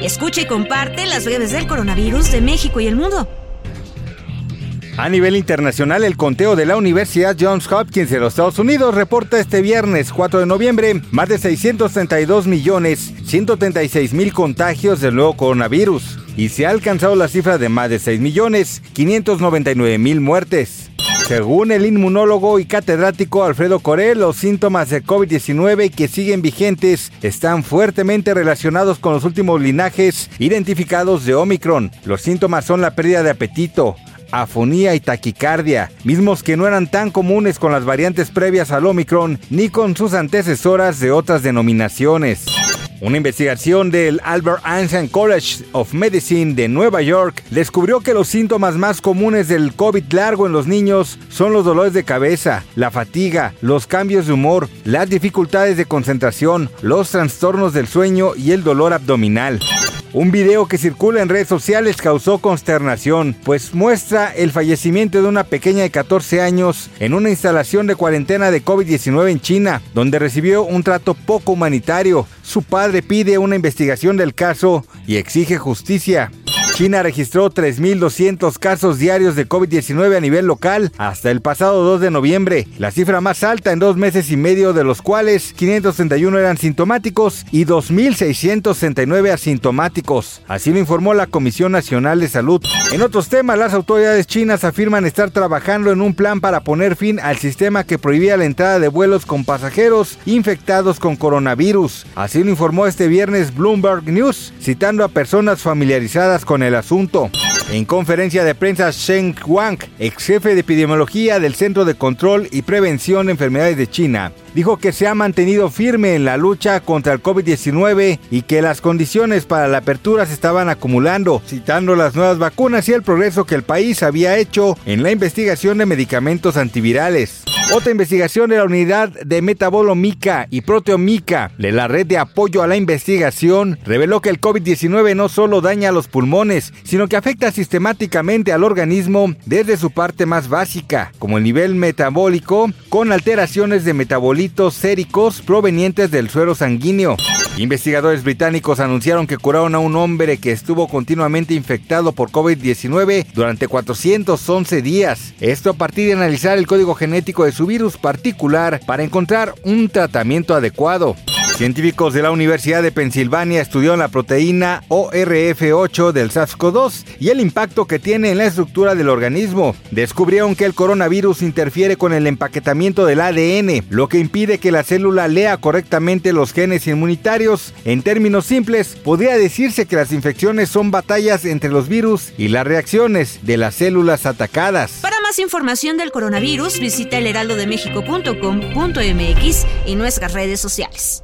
Escucha y comparte las redes del coronavirus de México y el mundo. A nivel internacional, el conteo de la Universidad Johns Hopkins de los Estados Unidos reporta este viernes 4 de noviembre más de 632 millones 136 mil contagios del nuevo coronavirus y se ha alcanzado la cifra de más de 6 millones 599 mil muertes. Según el inmunólogo y catedrático Alfredo Corel, los síntomas de COVID-19 que siguen vigentes están fuertemente relacionados con los últimos linajes identificados de Omicron. Los síntomas son la pérdida de apetito, afonía y taquicardia, mismos que no eran tan comunes con las variantes previas al Omicron ni con sus antecesoras de otras denominaciones. Una investigación del Albert Einstein College of Medicine de Nueva York descubrió que los síntomas más comunes del COVID largo en los niños son los dolores de cabeza, la fatiga, los cambios de humor, las dificultades de concentración, los trastornos del sueño y el dolor abdominal. Un video que circula en redes sociales causó consternación, pues muestra el fallecimiento de una pequeña de 14 años en una instalación de cuarentena de COVID-19 en China, donde recibió un trato poco humanitario. Su padre pide una investigación del caso y exige justicia. China registró 3.200 casos diarios de COVID-19 a nivel local hasta el pasado 2 de noviembre, la cifra más alta en dos meses y medio de los cuales 531 eran sintomáticos y 2.669 asintomáticos. Así lo informó la Comisión Nacional de Salud. En otros temas, las autoridades chinas afirman estar trabajando en un plan para poner fin al sistema que prohibía la entrada de vuelos con pasajeros infectados con coronavirus. Así lo informó este viernes Bloomberg News, citando a personas familiarizadas con el asunto. En conferencia de prensa, Shen Wang, ex jefe de epidemiología del Centro de Control y Prevención de Enfermedades de China, dijo que se ha mantenido firme en la lucha contra el COVID-19 y que las condiciones para la apertura se estaban acumulando, citando las nuevas vacunas y el progreso que el país había hecho en la investigación de medicamentos antivirales. Otra investigación de la unidad de metabolomica y proteomica de la red de apoyo a la investigación reveló que el COVID-19 no solo daña los pulmones, sino que afecta sistemáticamente al organismo desde su parte más básica, como el nivel metabólico, con alteraciones de metabolitos séricos provenientes del suero sanguíneo. Investigadores británicos anunciaron que curaron a un hombre que estuvo continuamente infectado por COVID-19 durante 411 días. Esto a partir de analizar el código genético de su virus particular para encontrar un tratamiento adecuado. Científicos de la Universidad de Pensilvania estudiaron la proteína ORF8 del SARS-CoV-2 y el impacto que tiene en la estructura del organismo. Descubrieron que el coronavirus interfiere con el empaquetamiento del ADN, lo que impide que la célula lea correctamente los genes inmunitarios. En términos simples, podría decirse que las infecciones son batallas entre los virus y las reacciones de las células atacadas. Para más información del coronavirus, visita elheraldodemexico.com.mx y nuestras redes sociales.